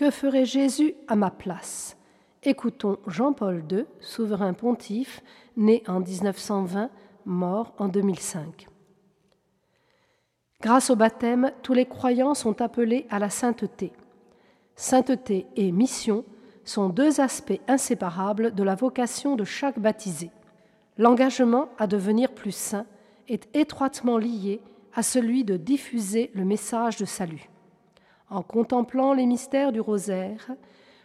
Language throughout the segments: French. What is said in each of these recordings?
Que ferait Jésus à ma place? Écoutons Jean-Paul II, souverain pontife, né en 1920, mort en 2005. Grâce au baptême, tous les croyants sont appelés à la sainteté. Sainteté et mission sont deux aspects inséparables de la vocation de chaque baptisé. L'engagement à devenir plus saint est étroitement lié à celui de diffuser le message de salut. En contemplant les mystères du rosaire,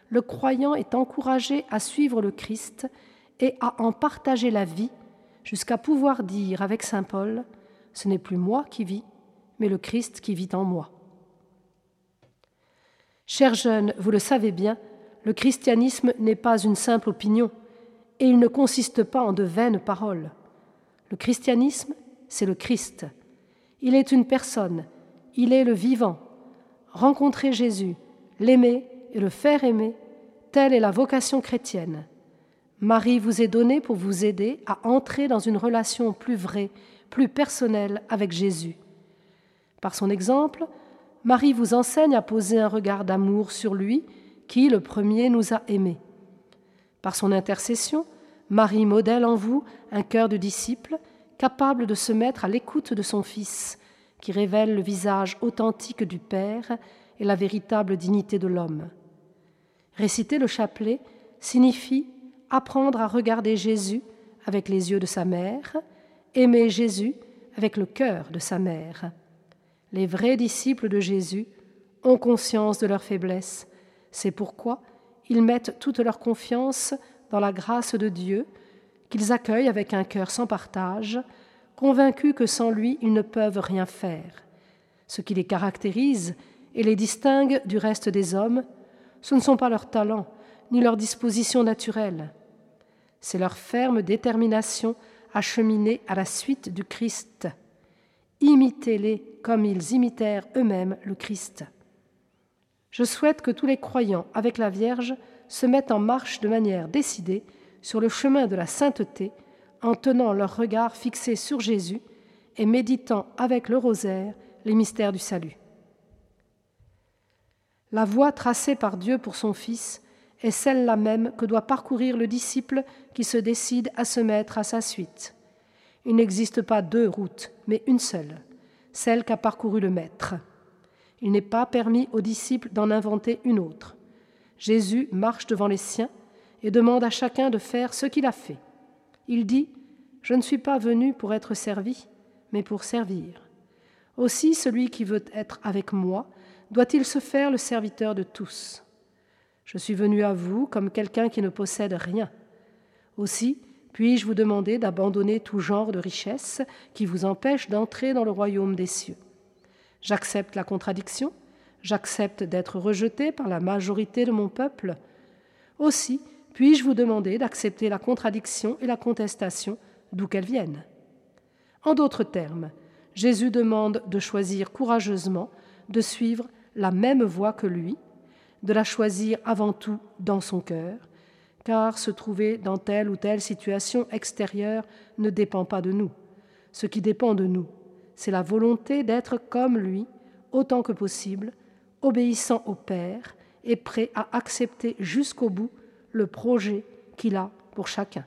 le croyant est encouragé à suivre le Christ et à en partager la vie jusqu'à pouvoir dire avec Saint Paul, Ce n'est plus moi qui vis, mais le Christ qui vit en moi. Chers jeunes, vous le savez bien, le christianisme n'est pas une simple opinion, et il ne consiste pas en de vaines paroles. Le christianisme, c'est le Christ. Il est une personne, il est le vivant. Rencontrer Jésus, l'aimer et le faire aimer, telle est la vocation chrétienne. Marie vous est donnée pour vous aider à entrer dans une relation plus vraie, plus personnelle avec Jésus. Par son exemple, Marie vous enseigne à poser un regard d'amour sur lui qui, le premier, nous a aimés. Par son intercession, Marie modèle en vous un cœur de disciple capable de se mettre à l'écoute de son Fils, qui révèle le visage authentique du Père et la véritable dignité de l'homme. Réciter le chapelet signifie apprendre à regarder Jésus avec les yeux de sa mère, aimer Jésus avec le cœur de sa mère. Les vrais disciples de Jésus ont conscience de leur faiblesse. C'est pourquoi ils mettent toute leur confiance dans la grâce de Dieu, qu'ils accueillent avec un cœur sans partage, convaincus que sans lui ils ne peuvent rien faire. Ce qui les caractérise et les distingue du reste des hommes, ce ne sont pas leurs talents ni leurs dispositions naturelles, c'est leur ferme détermination à cheminer à la suite du Christ. Imitez-les comme ils imitèrent eux-mêmes le Christ. Je souhaite que tous les croyants avec la Vierge se mettent en marche de manière décidée sur le chemin de la sainteté en tenant leur regard fixé sur Jésus et méditant avec le rosaire les mystères du salut. La voie tracée par Dieu pour son Fils est celle-là même que doit parcourir le disciple qui se décide à se mettre à sa suite. Il n'existe pas deux routes, mais une seule, celle qu'a parcourue le Maître. Il n'est pas permis aux disciples d'en inventer une autre. Jésus marche devant les siens et demande à chacun de faire ce qu'il a fait. Il dit Je ne suis pas venu pour être servi, mais pour servir. Aussi, celui qui veut être avec moi doit-il se faire le serviteur de tous. Je suis venu à vous comme quelqu'un qui ne possède rien. Aussi, puis-je vous demander d'abandonner tout genre de richesse qui vous empêche d'entrer dans le royaume des cieux? J'accepte la contradiction, j'accepte d'être rejeté par la majorité de mon peuple. Aussi, puis-je vous demander d'accepter la contradiction et la contestation d'où qu'elles viennent En d'autres termes, Jésus demande de choisir courageusement de suivre la même voie que lui, de la choisir avant tout dans son cœur, car se trouver dans telle ou telle situation extérieure ne dépend pas de nous. Ce qui dépend de nous, c'est la volonté d'être comme lui, autant que possible, obéissant au Père et prêt à accepter jusqu'au bout le projet qu'il a pour chacun.